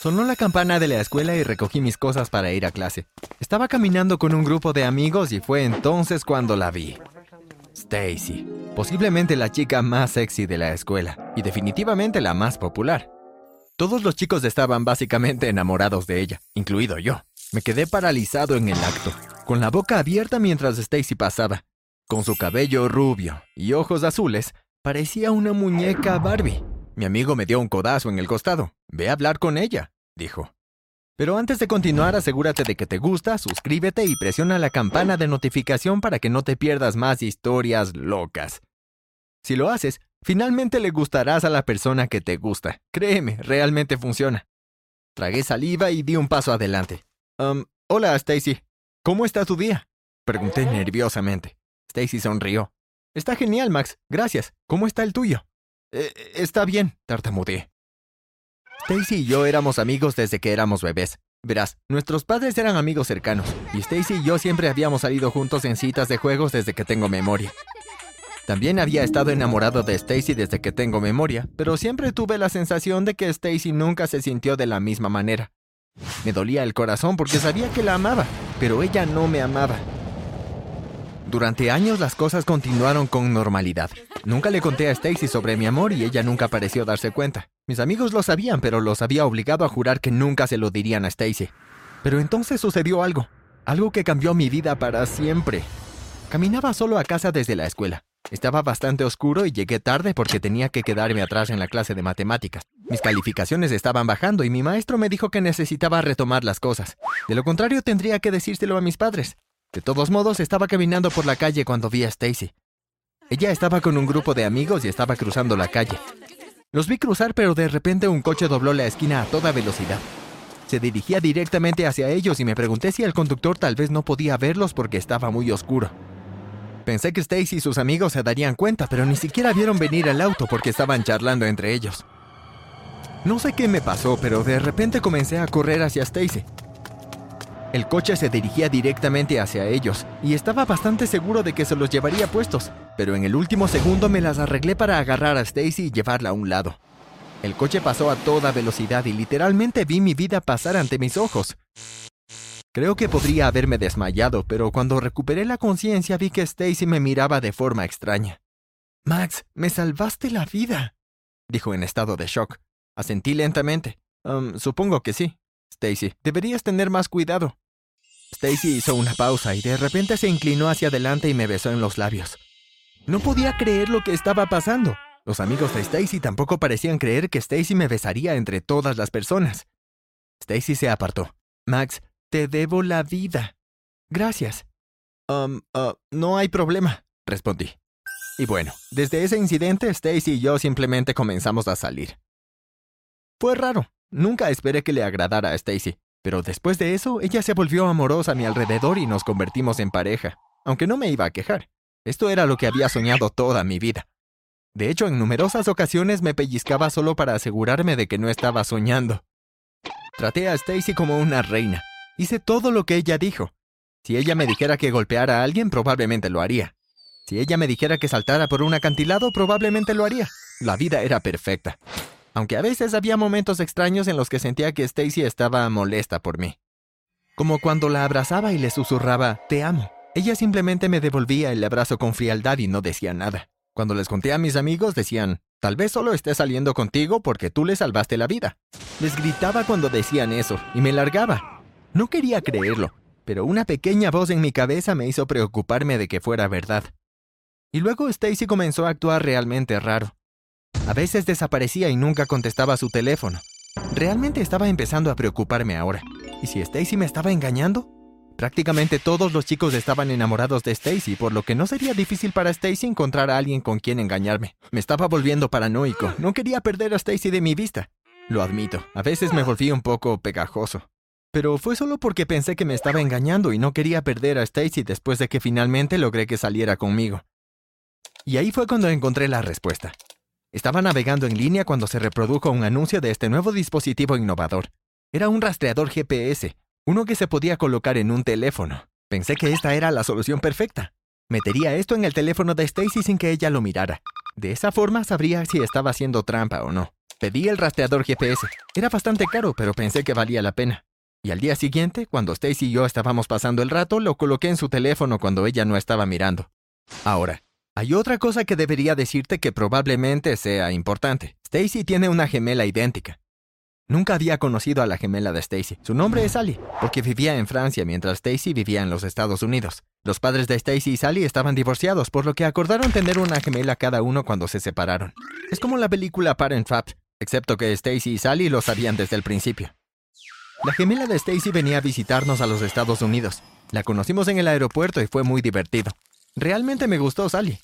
Sonó la campana de la escuela y recogí mis cosas para ir a clase. Estaba caminando con un grupo de amigos y fue entonces cuando la vi. Stacy, posiblemente la chica más sexy de la escuela y definitivamente la más popular. Todos los chicos estaban básicamente enamorados de ella, incluido yo. Me quedé paralizado en el acto, con la boca abierta mientras Stacy pasaba. Con su cabello rubio y ojos azules, parecía una muñeca Barbie. Mi amigo me dio un codazo en el costado. Ve a hablar con ella, dijo. Pero antes de continuar, asegúrate de que te gusta, suscríbete y presiona la campana de notificación para que no te pierdas más historias locas. Si lo haces, finalmente le gustarás a la persona que te gusta. Créeme, realmente funciona. Tragué saliva y di un paso adelante. Um, hola, Stacy. ¿Cómo está tu día? Pregunté nerviosamente. Stacy sonrió. Está genial, Max. Gracias. ¿Cómo está el tuyo? Eh, está bien, tartamudeé. Stacy y yo éramos amigos desde que éramos bebés. Verás, nuestros padres eran amigos cercanos, y Stacy y yo siempre habíamos salido juntos en citas de juegos desde que tengo memoria. También había estado enamorado de Stacy desde que tengo memoria, pero siempre tuve la sensación de que Stacy nunca se sintió de la misma manera. Me dolía el corazón porque sabía que la amaba, pero ella no me amaba. Durante años las cosas continuaron con normalidad. Nunca le conté a Stacy sobre mi amor y ella nunca pareció darse cuenta. Mis amigos lo sabían, pero los había obligado a jurar que nunca se lo dirían a Stacy. Pero entonces sucedió algo, algo que cambió mi vida para siempre. Caminaba solo a casa desde la escuela. Estaba bastante oscuro y llegué tarde porque tenía que quedarme atrás en la clase de matemáticas. Mis calificaciones estaban bajando y mi maestro me dijo que necesitaba retomar las cosas. De lo contrario, tendría que decírselo a mis padres. De todos modos, estaba caminando por la calle cuando vi a Stacy. Ella estaba con un grupo de amigos y estaba cruzando la calle. Los vi cruzar, pero de repente un coche dobló la esquina a toda velocidad. Se dirigía directamente hacia ellos y me pregunté si el conductor tal vez no podía verlos porque estaba muy oscuro. Pensé que Stacy y sus amigos se darían cuenta, pero ni siquiera vieron venir el auto porque estaban charlando entre ellos. No sé qué me pasó, pero de repente comencé a correr hacia Stacy. El coche se dirigía directamente hacia ellos y estaba bastante seguro de que se los llevaría puestos, pero en el último segundo me las arreglé para agarrar a Stacy y llevarla a un lado. El coche pasó a toda velocidad y literalmente vi mi vida pasar ante mis ojos. Creo que podría haberme desmayado, pero cuando recuperé la conciencia vi que Stacy me miraba de forma extraña. Max, me salvaste la vida, dijo en estado de shock. Asentí lentamente. Um, supongo que sí. Stacy, deberías tener más cuidado. Stacy hizo una pausa y de repente se inclinó hacia adelante y me besó en los labios. No podía creer lo que estaba pasando. Los amigos de Stacy tampoco parecían creer que Stacy me besaría entre todas las personas. Stacy se apartó. Max, te debo la vida. Gracias. Um, uh, no hay problema, respondí. Y bueno, desde ese incidente, Stacy y yo simplemente comenzamos a salir. Fue raro. Nunca esperé que le agradara a Stacy, pero después de eso ella se volvió amorosa a mi alrededor y nos convertimos en pareja, aunque no me iba a quejar. Esto era lo que había soñado toda mi vida. De hecho, en numerosas ocasiones me pellizcaba solo para asegurarme de que no estaba soñando. Traté a Stacy como una reina. Hice todo lo que ella dijo. Si ella me dijera que golpeara a alguien, probablemente lo haría. Si ella me dijera que saltara por un acantilado, probablemente lo haría. La vida era perfecta aunque a veces había momentos extraños en los que sentía que Stacy estaba molesta por mí. Como cuando la abrazaba y le susurraba, te amo. Ella simplemente me devolvía el abrazo con frialdad y no decía nada. Cuando les conté a mis amigos decían, tal vez solo esté saliendo contigo porque tú le salvaste la vida. Les gritaba cuando decían eso y me largaba. No quería creerlo, pero una pequeña voz en mi cabeza me hizo preocuparme de que fuera verdad. Y luego Stacy comenzó a actuar realmente raro. A veces desaparecía y nunca contestaba su teléfono. Realmente estaba empezando a preocuparme ahora. ¿Y si Stacy me estaba engañando? Prácticamente todos los chicos estaban enamorados de Stacy, por lo que no sería difícil para Stacy encontrar a alguien con quien engañarme. Me estaba volviendo paranoico. No quería perder a Stacy de mi vista. Lo admito, a veces me volví un poco pegajoso. Pero fue solo porque pensé que me estaba engañando y no quería perder a Stacy después de que finalmente logré que saliera conmigo. Y ahí fue cuando encontré la respuesta. Estaba navegando en línea cuando se reprodujo un anuncio de este nuevo dispositivo innovador. Era un rastreador GPS, uno que se podía colocar en un teléfono. Pensé que esta era la solución perfecta. Metería esto en el teléfono de Stacy sin que ella lo mirara. De esa forma sabría si estaba haciendo trampa o no. Pedí el rastreador GPS. Era bastante caro, pero pensé que valía la pena. Y al día siguiente, cuando Stacy y yo estábamos pasando el rato, lo coloqué en su teléfono cuando ella no estaba mirando. Ahora, hay otra cosa que debería decirte que probablemente sea importante. Stacy tiene una gemela idéntica. Nunca había conocido a la gemela de Stacy. Su nombre es Sally, porque vivía en Francia mientras Stacy vivía en los Estados Unidos. Los padres de Stacy y Sally estaban divorciados, por lo que acordaron tener una gemela cada uno cuando se separaron. Es como la película Parent Trap, excepto que Stacy y Sally lo sabían desde el principio. La gemela de Stacy venía a visitarnos a los Estados Unidos. La conocimos en el aeropuerto y fue muy divertido. Realmente me gustó Sally.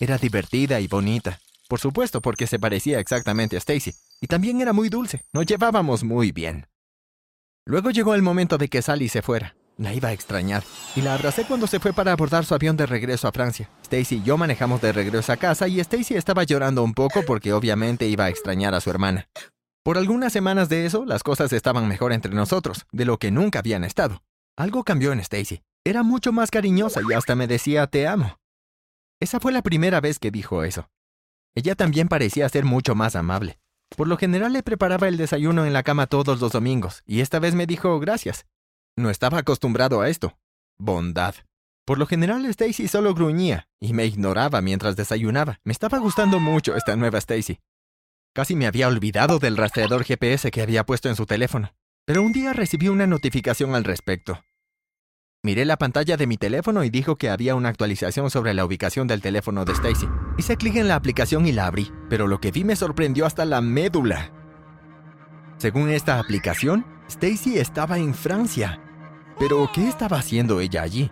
Era divertida y bonita. Por supuesto, porque se parecía exactamente a Stacy. Y también era muy dulce. Nos llevábamos muy bien. Luego llegó el momento de que Sally se fuera. La iba a extrañar. Y la abracé cuando se fue para abordar su avión de regreso a Francia. Stacy y yo manejamos de regreso a casa y Stacy estaba llorando un poco porque obviamente iba a extrañar a su hermana. Por algunas semanas de eso, las cosas estaban mejor entre nosotros, de lo que nunca habían estado. Algo cambió en Stacy. Era mucho más cariñosa y hasta me decía te amo. Esa fue la primera vez que dijo eso. Ella también parecía ser mucho más amable. Por lo general le preparaba el desayuno en la cama todos los domingos, y esta vez me dijo gracias. No estaba acostumbrado a esto. Bondad. Por lo general Stacy solo gruñía y me ignoraba mientras desayunaba. Me estaba gustando mucho esta nueva Stacy. Casi me había olvidado del rastreador GPS que había puesto en su teléfono, pero un día recibí una notificación al respecto. Miré la pantalla de mi teléfono y dijo que había una actualización sobre la ubicación del teléfono de Stacy. Hice clic en la aplicación y la abrí, pero lo que vi me sorprendió hasta la médula. Según esta aplicación, Stacy estaba en Francia. Pero, ¿qué estaba haciendo ella allí?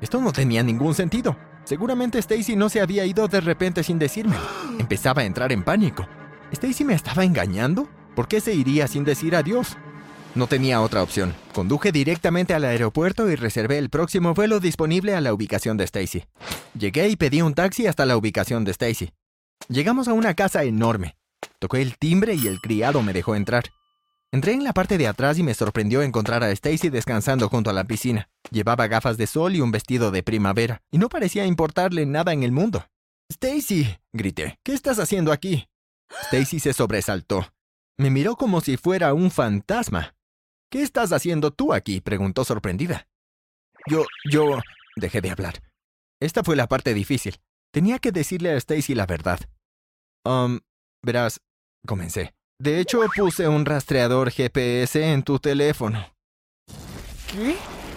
Esto no tenía ningún sentido. Seguramente Stacy no se había ido de repente sin decirme. Empezaba a entrar en pánico. ¿Stacy me estaba engañando? ¿Por qué se iría sin decir adiós? No tenía otra opción. Conduje directamente al aeropuerto y reservé el próximo vuelo disponible a la ubicación de Stacy. Llegué y pedí un taxi hasta la ubicación de Stacy. Llegamos a una casa enorme. Toqué el timbre y el criado me dejó entrar. Entré en la parte de atrás y me sorprendió encontrar a Stacy descansando junto a la piscina. Llevaba gafas de sol y un vestido de primavera, y no parecía importarle nada en el mundo. Stacy, grité, ¿qué estás haciendo aquí? Stacy se sobresaltó. Me miró como si fuera un fantasma. ¿Qué estás haciendo tú aquí? preguntó sorprendida. Yo, yo... Dejé de hablar. Esta fue la parte difícil. Tenía que decirle a Stacy la verdad. Um, verás, comencé. De hecho, puse un rastreador GPS en tu teléfono. ¿Qué?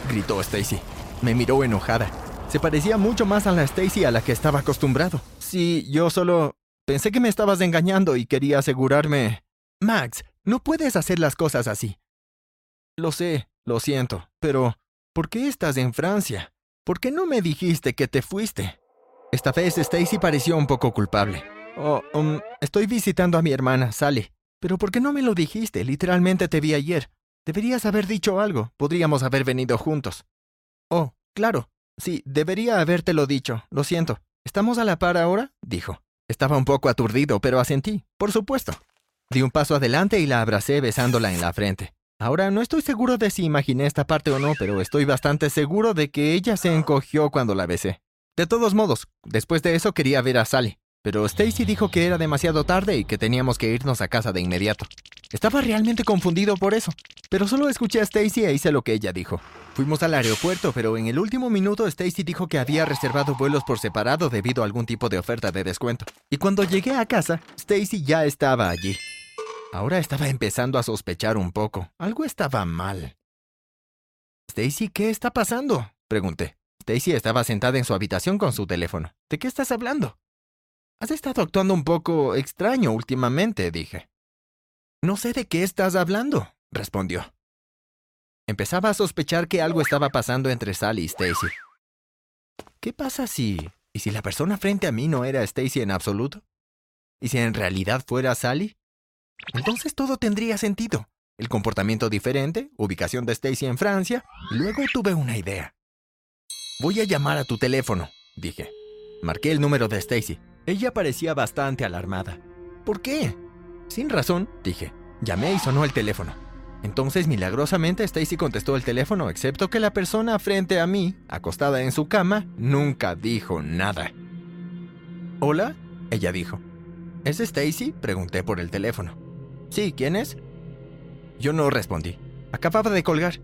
gritó Stacy. Me miró enojada. Se parecía mucho más a la Stacy a la que estaba acostumbrado. Sí, yo solo... Pensé que me estabas engañando y quería asegurarme. Max, no puedes hacer las cosas así. Lo sé, lo siento, pero ¿por qué estás en Francia? ¿Por qué no me dijiste que te fuiste? Esta vez Stacy pareció un poco culpable. Oh, um, estoy visitando a mi hermana, Sally. Pero ¿por qué no me lo dijiste? Literalmente te vi ayer. Deberías haber dicho algo. Podríamos haber venido juntos. Oh, claro. Sí, debería habértelo dicho. Lo siento. ¿Estamos a la par ahora? dijo. Estaba un poco aturdido, pero asentí. Por supuesto. Di un paso adelante y la abracé besándola en la frente. Ahora no estoy seguro de si imaginé esta parte o no, pero estoy bastante seguro de que ella se encogió cuando la besé. De todos modos, después de eso quería ver a Sally, pero Stacy dijo que era demasiado tarde y que teníamos que irnos a casa de inmediato. Estaba realmente confundido por eso, pero solo escuché a Stacy e hice lo que ella dijo. Fuimos al aeropuerto, pero en el último minuto Stacy dijo que había reservado vuelos por separado debido a algún tipo de oferta de descuento. Y cuando llegué a casa, Stacy ya estaba allí. Ahora estaba empezando a sospechar un poco. Algo estaba mal. Stacy, ¿qué está pasando? pregunté. Stacy estaba sentada en su habitación con su teléfono. ¿De qué estás hablando? Has estado actuando un poco extraño últimamente, dije. No sé de qué estás hablando, respondió. Empezaba a sospechar que algo estaba pasando entre Sally y Stacy. ¿Qué pasa si... y si la persona frente a mí no era Stacy en absoluto? ¿Y si en realidad fuera Sally? Entonces todo tendría sentido. El comportamiento diferente, ubicación de Stacy en Francia, luego tuve una idea. Voy a llamar a tu teléfono, dije. Marqué el número de Stacy. Ella parecía bastante alarmada. ¿Por qué? Sin razón, dije. Llamé y sonó el teléfono. Entonces, milagrosamente, Stacy contestó el teléfono, excepto que la persona frente a mí, acostada en su cama, nunca dijo nada. ¿Hola? Ella dijo. ¿Es Stacy? Pregunté por el teléfono. Sí, ¿quién es? Yo no respondí. Acababa de colgar.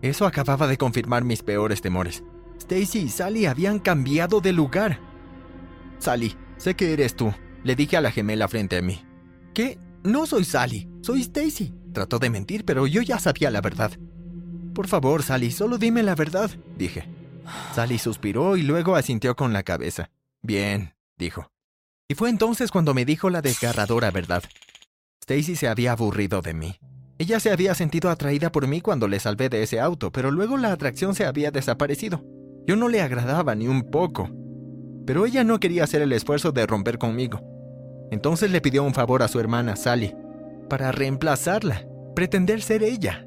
Eso acababa de confirmar mis peores temores. Stacy y Sally habían cambiado de lugar. Sally, sé que eres tú, le dije a la gemela frente a mí. ¿Qué? No soy Sally, soy Stacy. Trató de mentir, pero yo ya sabía la verdad. Por favor, Sally, solo dime la verdad, dije. Sally suspiró y luego asintió con la cabeza. Bien, dijo. Y fue entonces cuando me dijo la desgarradora verdad. Stacy se había aburrido de mí. Ella se había sentido atraída por mí cuando le salvé de ese auto, pero luego la atracción se había desaparecido. Yo no le agradaba ni un poco. Pero ella no quería hacer el esfuerzo de romper conmigo. Entonces le pidió un favor a su hermana, Sally, para reemplazarla, pretender ser ella.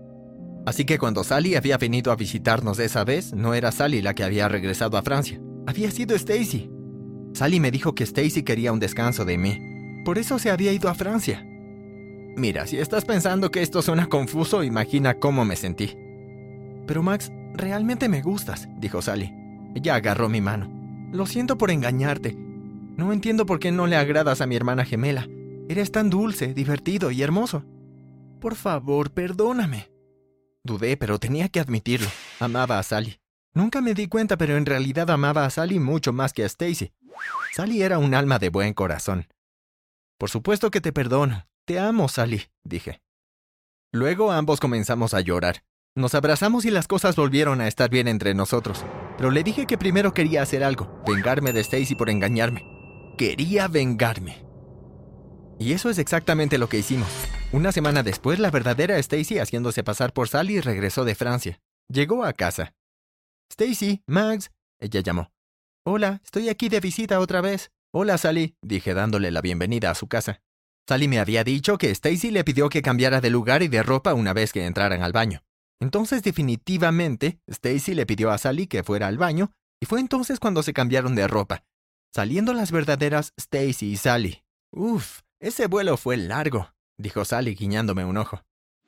Así que cuando Sally había venido a visitarnos esa vez, no era Sally la que había regresado a Francia, había sido Stacy. Sally me dijo que Stacy quería un descanso de mí, por eso se había ido a Francia. Mira, si estás pensando que esto suena confuso, imagina cómo me sentí. Pero Max, realmente me gustas, dijo Sally. Ella agarró mi mano. Lo siento por engañarte. No entiendo por qué no le agradas a mi hermana gemela. Eres tan dulce, divertido y hermoso. Por favor, perdóname. Dudé, pero tenía que admitirlo. Amaba a Sally. Nunca me di cuenta, pero en realidad amaba a Sally mucho más que a Stacy. Sally era un alma de buen corazón. Por supuesto que te perdono. Te amo, Sally, dije. Luego ambos comenzamos a llorar. Nos abrazamos y las cosas volvieron a estar bien entre nosotros. Pero le dije que primero quería hacer algo, vengarme de Stacy por engañarme. Quería vengarme. Y eso es exactamente lo que hicimos. Una semana después, la verdadera Stacy, haciéndose pasar por Sally, regresó de Francia. Llegó a casa. Stacy, Max, ella llamó. Hola, estoy aquí de visita otra vez. Hola, Sally, dije dándole la bienvenida a su casa. Sally me había dicho que Stacy le pidió que cambiara de lugar y de ropa una vez que entraran al baño. Entonces definitivamente Stacy le pidió a Sally que fuera al baño y fue entonces cuando se cambiaron de ropa, saliendo las verdaderas Stacy y Sally. Uf, ese vuelo fue largo, dijo Sally guiñándome un ojo.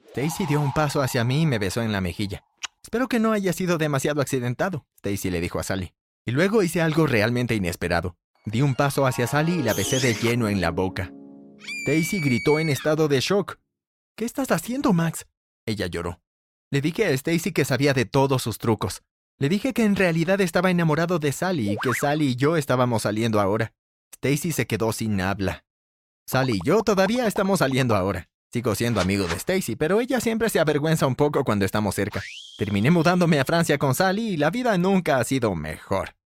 Stacy dio un paso hacia mí y me besó en la mejilla. Espero que no haya sido demasiado accidentado, Stacy le dijo a Sally. Y luego hice algo realmente inesperado. Di un paso hacia Sally y la besé de lleno en la boca. Stacy gritó en estado de shock. ¿Qué estás haciendo, Max? Ella lloró. Le dije a Stacy que sabía de todos sus trucos. Le dije que en realidad estaba enamorado de Sally y que Sally y yo estábamos saliendo ahora. Stacy se quedó sin habla. Sally y yo todavía estamos saliendo ahora. Sigo siendo amigo de Stacy, pero ella siempre se avergüenza un poco cuando estamos cerca. Terminé mudándome a Francia con Sally y la vida nunca ha sido mejor.